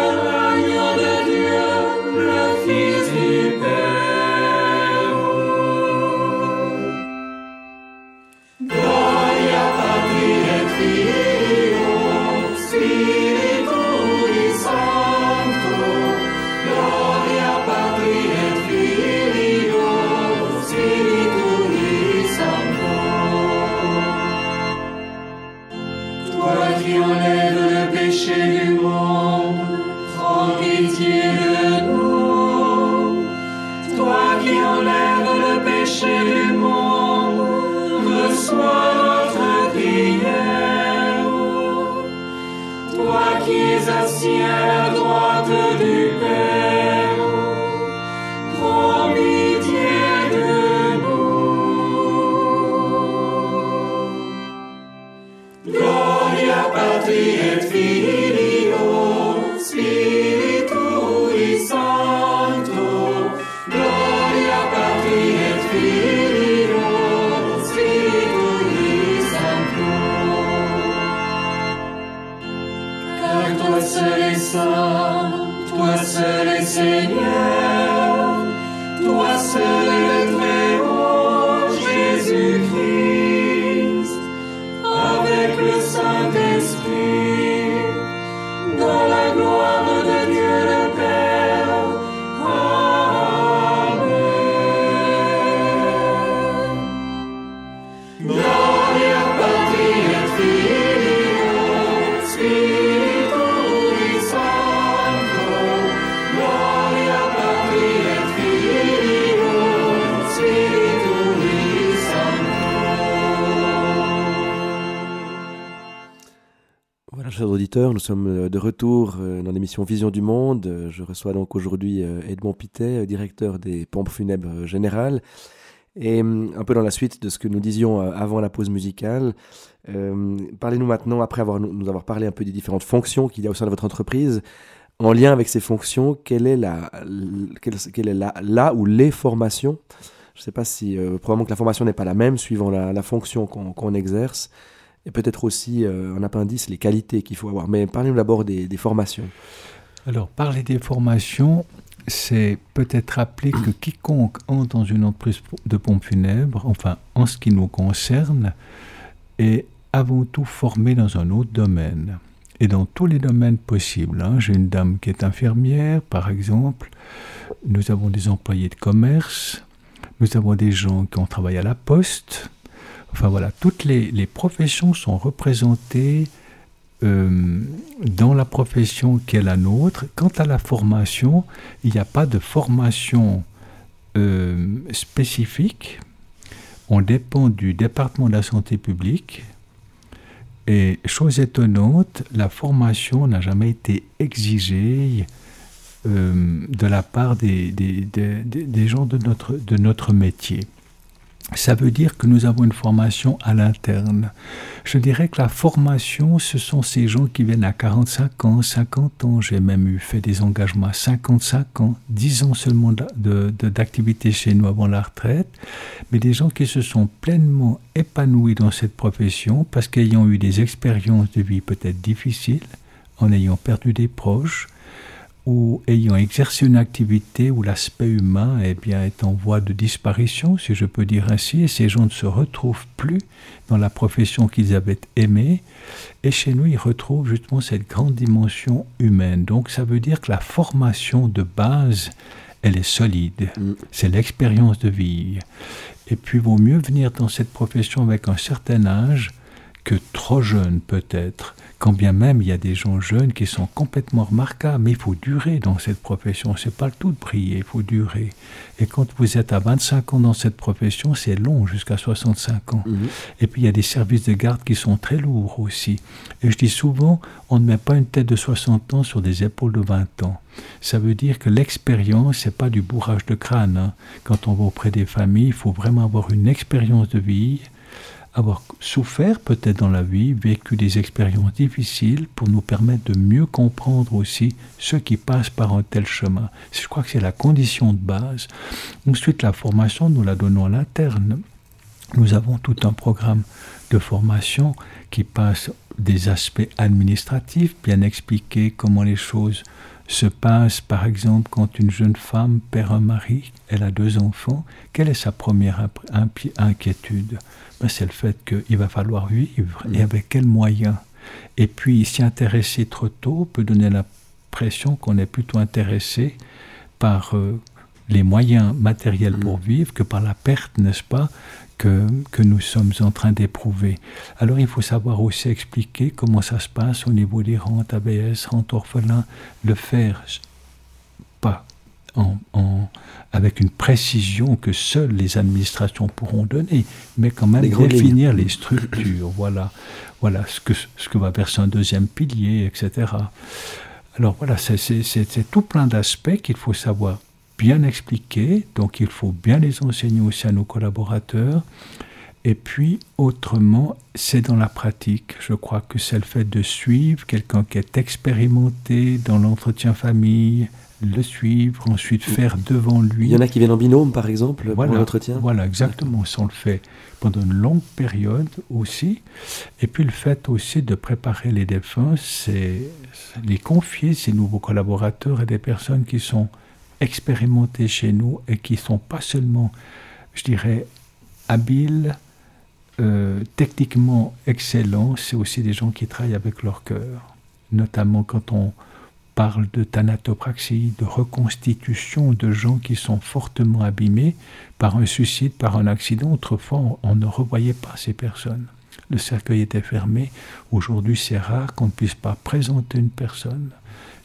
nous sommes euh, de retour euh, dans l'émission Vision du Monde. Euh, Je reçois donc aujourd'hui Edmond Pitet, directeur des pompes funèbres générales. Et un peu dans la suite de ce que nous disions avant la pause musicale, parlez-nous maintenant, après avoir, nous avoir parlé un peu des différentes fonctions qu'il y a au sein de votre entreprise, en lien avec ces fonctions, quelle est la, quelle, est la, la ou les formations? Je ne sais pas si, probablement que la formation n'est pas la même suivant la, fonction qu'on qu'on exerce, et peut-être aussi euh, un appendice, les qualités qu'il faut avoir. Mais parlez-nous d'abord des, des formations. Alors, parler des formations, c'est peut-être rappeler que quiconque entre dans une entreprise de pompes funèbres, enfin, en ce qui nous concerne, est avant tout formé dans un autre domaine. Et dans tous les domaines possibles. hein. J'ai une dame qui est infirmière, par exemple. Nous avons des employés de commerce. Nous avons des gens qui ont travaillé à la poste. Enfin voilà, toutes les, professions sont représentées euh, dans la profession qui est la nôtre. Quant à la formation, il n'y a pas de formation euh, spécifique. On dépend du département de la santé publique. Et chose étonnante, la formation n'a jamais été exigée euh, de la part des, gens de notre métier. Ça veut dire que nous avons une formation à l'interne. Je dirais que la formation, ce sont ces gens qui viennent à 45 ans, 50 ans. J'ai même eu fait des engagements à 55 ans, 10 ans seulement d'a- de- d'activité chez nous avant la retraite, mais des gens qui se sont pleinement épanouis dans cette profession parce qu'ayant eu des expériences de vie peut-être difficiles, en ayant perdu des proches, ou ayant exercé une activité où l'aspect humain eh bien, est en voie de disparition, si je peux dire ainsi, et ces gens ne se retrouvent plus dans la profession qu'ils avaient aimée, et chez nous, ils retrouvent justement cette grande dimension humaine. Donc ça veut dire que la formation de base, elle est solide, Mm. c'est l'expérience de vie. Et puis, il vaut mieux venir dans cette profession avec un certain âge que trop jeune peut-être. Quand bien même il y a des gens jeunes qui sont complètement remarquables, mais il faut durer dans cette profession. C'est pas le tout de briller, il faut durer. Et quand vous êtes à 25 ans dans cette profession, c'est long jusqu'à 65 ans. Mhm. Et puis il y a des services de garde qui sont très lourds aussi. Et je dis souvent, on ne met pas une tête de 60 ans sur des épaules de 20 ans. Ça veut dire que l'expérience, c'est pas du bourrage de crâne. hein. Quand on va auprès des familles, il faut vraiment avoir une expérience de vie, avoir souffert peut-être dans la vie, vécu des expériences difficiles pour nous permettre de mieux comprendre aussi ceux qui passent par un tel chemin. Je crois que c'est la condition de base. Ensuite, la formation, nous la donnons à l'interne. Nous avons tout un programme de formation qui passe des aspects administratifs, bien expliquer comment les choses se passent. Par exemple, quand une jeune femme perd un mari, elle a deux enfants, quelle est sa première inquiétude? Ben, C'est le fait qu'il va falloir vivre et avec quels moyens? Et puis, s'y intéresser trop tôt peut donner l'impression qu'on est plutôt intéressé par euh, les moyens matériels pour vivre que par la perte, n'est-ce pas, que, que nous sommes en train d'éprouver. Alors il faut savoir aussi expliquer comment ça se passe au niveau des rentes. ABS, rentes orphelins, le faire pas en, en- avec une précision que seules les administrations pourront donner, mais quand même Les définir les structures, voilà, voilà ce que, ce que va verser un deuxième pilier, etc. Alors voilà, c'est tout plein d'aspects qu'il faut savoir bien expliquer, donc il faut bien les enseigner aussi à nos collaborateurs. Et puis, autrement, c'est dans la pratique. Je crois que c'est le fait de suivre quelqu'un qui est expérimenté dans l'entretien famille, le suivre, ensuite faire devant lui. Il y en a qui viennent en binôme, par exemple, Voilà, pour l'entretien. Voilà, exactement. Ça, on le fait pendant une longue période aussi. Et puis le fait aussi de préparer les défunts, c'est les confier, ces nouveaux collaborateurs, à des personnes qui sont expérimentées chez nous et qui sont pas seulement, je dirais, habiles, euh, techniquement excellents, c'est aussi des gens qui travaillent avec leur cœur. Notamment quand on parle de thanatopraxie, de reconstitution de gens qui sont fortement abîmés par un suicide, par un accident. Autrefois, on ne revoyait pas ces personnes. Le cercueil était fermé. Aujourd'hui, c'est rare qu'on ne puisse pas présenter une personne.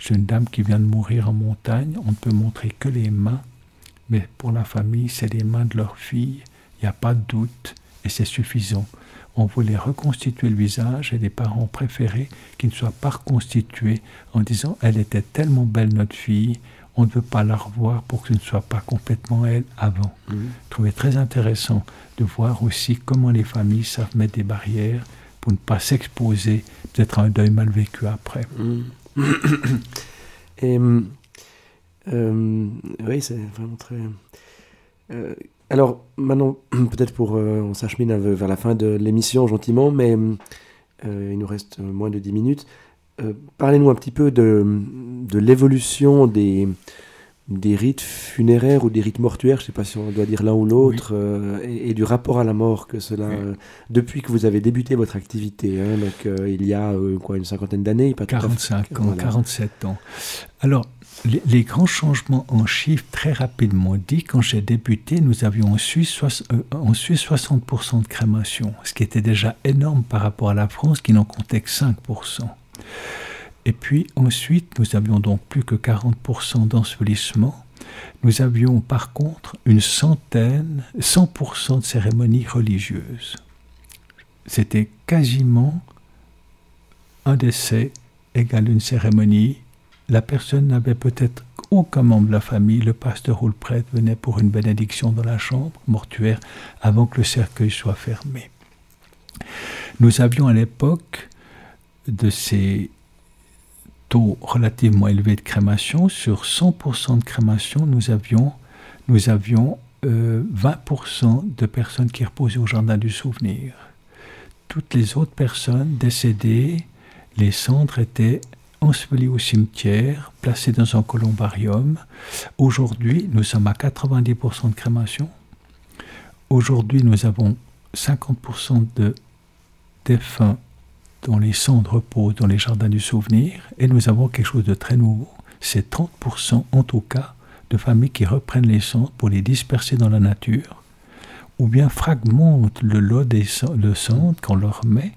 J'ai une dame qui vient de mourir en montagne. On ne peut montrer que les mains. Mais pour la famille, c'est les mains de leur fille. Il n'y a pas de doute. Et c'est suffisant. On voulait reconstituer le visage et les parents préféraient qu'il ne soit pas reconstitué en disant Elle était tellement belle, notre fille, on ne veut pas la revoir pour que ce ne soit pas complètement elle avant. Mhm. Je trouvais très intéressant de voir aussi comment les familles savent mettre des barrières pour ne pas s'exposer peut-être à un deuil mal vécu après. Mm. Et hum, euh, oui, c'est vraiment très. Euh, alors maintenant, peut-être pour euh, on s'achemine vers la fin de l'émission gentiment, mais hum, il nous reste moins de 10 minutes. Parlez-nous un petit peu de, de l'évolution des, des rites funéraires ou des rites mortuaires, je ne sais pas si on doit dire l'un ou l'autre, euh, et, et du rapport à la mort que cela, Oui. euh, depuis que vous avez débuté votre activité, hein, donc euh, il y a quoi une cinquantaine d'années, pas tout à fait- 45 ans, Voilà. 47 ans. Alors, les, les grands changements en chiffres, très rapidement dit, quand j'ai débuté, nous avions en Suisse, en Suisse 60% de crémation, ce qui était déjà énorme par rapport à la France qui n'en comptait que 5%. Et puis ensuite, nous avions donc plus que 40% d'ensevelissement. Nous avions par contre une centaine, 100% de cérémonies religieuses. C'était quasiment un décès égale une cérémonie. La personne n'avait peut-être aucun membre de la famille. Le pasteur ou le prêtre venait pour une bénédiction dans la chambre mortuaire avant que le cercueil soit fermé. Nous avions à l'époque de ces taux relativement élevés de crémation. Sur 100% de crémation, nous avions, nous avions euh, 20% de personnes qui reposaient au jardin du souvenir. Toutes les autres personnes décédées, les cendres étaient ensevelies au cimetière, placées dans un columbarium. Aujourd'hui, nous sommes à 90% de crémation. Aujourd'hui, nous avons 50% de défunts dont les cendres reposent dans les jardins du souvenir. Et nous avons quelque chose de très nouveau. C'est 30% en tout cas de familles qui reprennent les cendres pour les disperser dans la nature, ou bien fragmentent le lot des de cendres qu'on leur met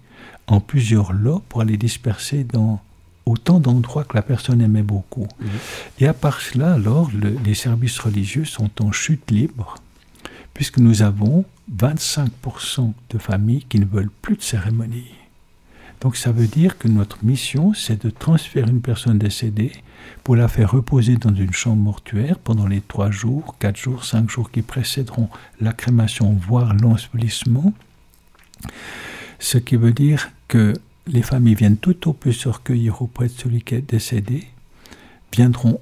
en plusieurs lots pour aller disperser dans autant d'endroits que la personne aimait beaucoup. Et à part cela, alors, le- les services religieux sont en chute libre, puisque nous avons 25% de familles qui ne veulent plus de cérémonie. Donc ça veut dire que notre mission, c'est de transférer une personne décédée pour la faire reposer dans une chambre mortuaire pendant les trois jours, quatre jours, cinq jours qui précéderont la crémation, voire l'ensevelissement. Ce qui veut dire que les familles viennent tout au plus se recueillir auprès de celui qui est décédé, viendront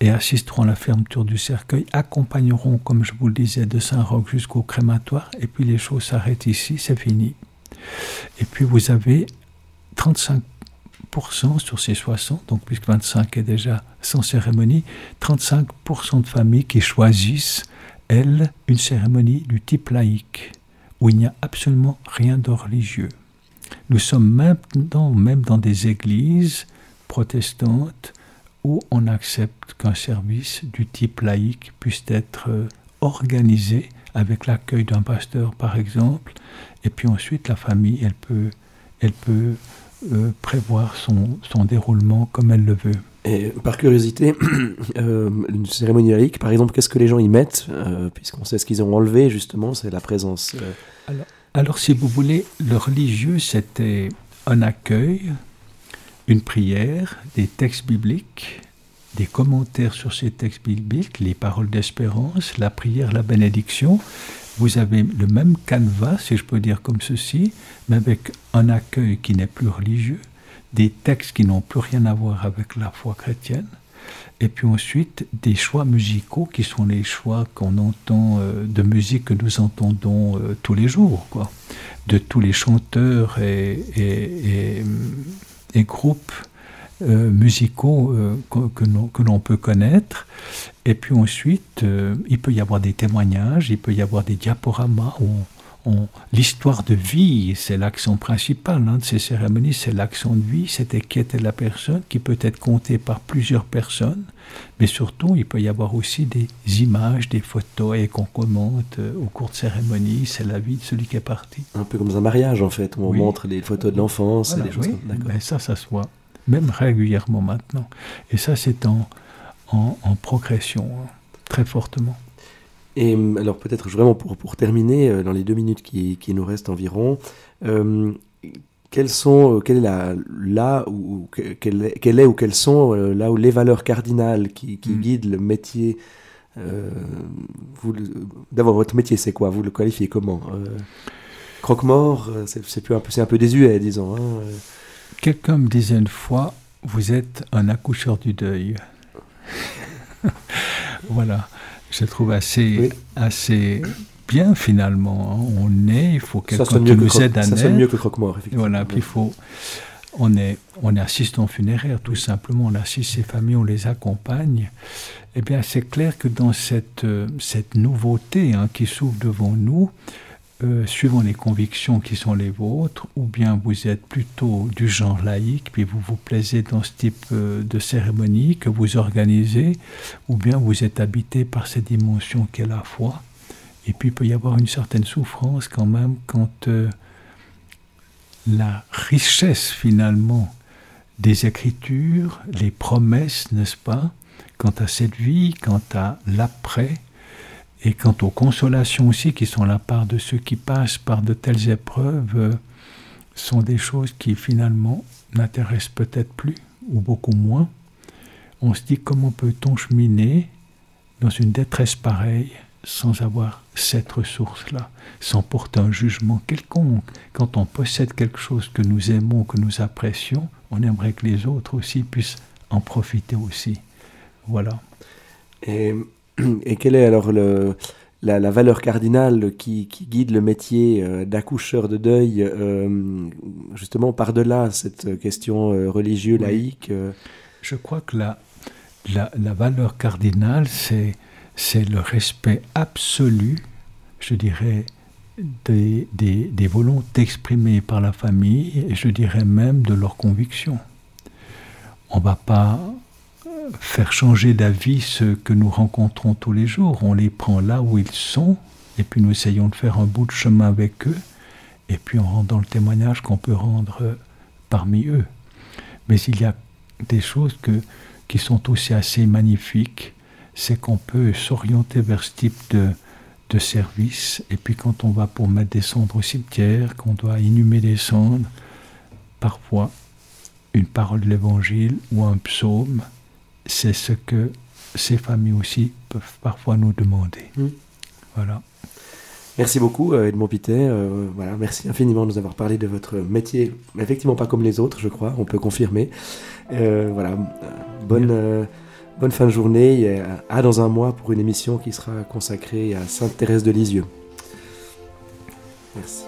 et assisteront à la fermeture du cercueil, accompagneront, comme je vous le disais, de Saint-Roch jusqu'au crématoire, et puis les choses s'arrêtent ici, c'est fini. Et puis vous avez 35% sur ces 60, donc puisque 25 est déjà sans cérémonie, 35% de familles qui choisissent, elles, une cérémonie du type laïque, où il n'y a absolument rien de religieux. Nous sommes maintenant même dans des églises protestantes où on accepte qu'un service du type laïque puisse être euh, organisé avec l'accueil d'un pasteur par exemple, et puis ensuite la famille, elle peut, elle peut euh, prévoir son, son déroulement comme elle le veut. Et par curiosité, euh, une cérémonie laïque, par exemple, qu'est-ce que les gens y mettent euh, Puisqu'on sait ce qu'ils ont enlevé, justement, c'est la présence. euh, Alors, si vous voulez, le religieux, c'était un accueil, une prière, des textes bibliques, des commentaires sur ces textes bibliques, les paroles d'espérance, la prière, la bénédiction. Vous avez le même canevas, si je peux dire comme ceci, mais avec un accueil qui n'est plus religieux, des textes qui n'ont plus rien à voir avec la foi chrétienne, et puis ensuite des choix musicaux qui sont les choix qu'on entend euh, de musique que nous entendons euh, tous les jours, quoi, de tous les chanteurs et, groupes euh, musicaux euh, que, l'on- peut connaître. Et puis ensuite, euh, il peut y avoir des témoignages, il peut y avoir des diaporamas où on- l'histoire de vie, c'est l'accent principal hein, de ces cérémonies, c'est l'accent de vie, c'était qui était la personne, qui peut être compté par plusieurs personnes, mais surtout, il peut y avoir aussi des images, des photos et qu'on commente euh, au cours de cérémonies, c'est la vie de celui qui est parti. un peu comme dans un mariage, en fait, où on Oui. montre les photos de l'enfance Voilà, et des choses oui, comme D'accord. ben ça, ça se voit, même régulièrement maintenant. Et ça, c'est en, en, en progression, hein, très fortement. Et hum, alors peut-être vraiment pour, pour terminer, euh, dans les deux minutes qui, qui nous restent environ, euh, quelles sont, euh, quelle est la, là où, ou que- quelle est, quelle est ou quelles sont euh, là où les valeurs cardinales qui, qui Mm. guident le métier euh, D'abord, votre métier, c'est quoi? Vous le qualifiez comment? Euh, Croque-mort, c'est un peu, un peu désuet, disons. hein. Quelqu'un me disait une fois, vous êtes un accoucheur du deuil. voilà, je trouve assez, Oui. assez bien finalement. hein. On est, il faut quelqu'un qui nous aide à ça sonne mieux que croque-mort, effectivement. Voilà, puis il faut. On est, on est assistant funéraire, tout simplement. On assiste ces familles, on les accompagne. Eh bien, c'est clair que dans cette, euh, cette nouveauté hein, qui s'ouvre devant nous, euh, suivant les convictions qui sont les vôtres, ou bien vous êtes plutôt du genre laïque, puis vous vous plaisez dans ce type euh, de cérémonie que vous organisez, ou bien vous êtes habité par cette dimension qu'est la foi. Et puis il peut y avoir une certaine souffrance quand même quand euh, la richesse finalement des Écritures, les promesses, n'est-ce pas, quant à cette vie, quant à l'après, et quant aux consolations aussi qui sont la part de ceux qui passent par de telles épreuves, euh, sont des choses qui finalement n'intéressent peut-être plus ou beaucoup moins. On se dit comment peut-on cheminer dans une détresse pareille sans avoir cette ressource-là, sans porter un jugement quelconque? Quand on possède quelque chose que nous aimons, que nous apprécions, on aimerait que les autres aussi puissent en profiter aussi. Voilà. Et, et quelle est alors le, la, la valeur cardinale qui, qui guide le métier euh, d'accoucheur de deuil, euh, justement par-delà cette question euh, religieuse, laïque Je crois que la, la, la valeur cardinale, c'est, c'est le respect absolu, je dirais, des, des, des volontés exprimées par la famille, et je dirais même de leurs convictions. On ne va pas faire changer d'avis ceux que nous rencontrons tous les jours. On les prend là où ils sont, et puis nous essayons de faire un bout de chemin avec eux, et puis on rend dans le témoignage qu'on peut rendre euh, parmi eux. Mais il y a des choses que, qui sont aussi assez magnifiques, c'est qu'on peut s'orienter vers ce type de, de service, et puis quand on va pour mettre des cendres au cimetière, qu'on doit inhumer des cendres, parfois une parole de l'évangile ou un psaume, c'est ce que ces familles aussi peuvent parfois nous demander. Mm. Voilà. Merci beaucoup euh, Edmond Pité. Euh, voilà, merci infiniment de nous avoir parlé de votre métier. Effectivement pas comme les autres, je crois, on peut confirmer. Euh, voilà, euh, bonne, euh, Bonne fin de journée et à dans un mois pour une émission qui sera consacrée à Sainte Thérèse de Lisieux. Merci.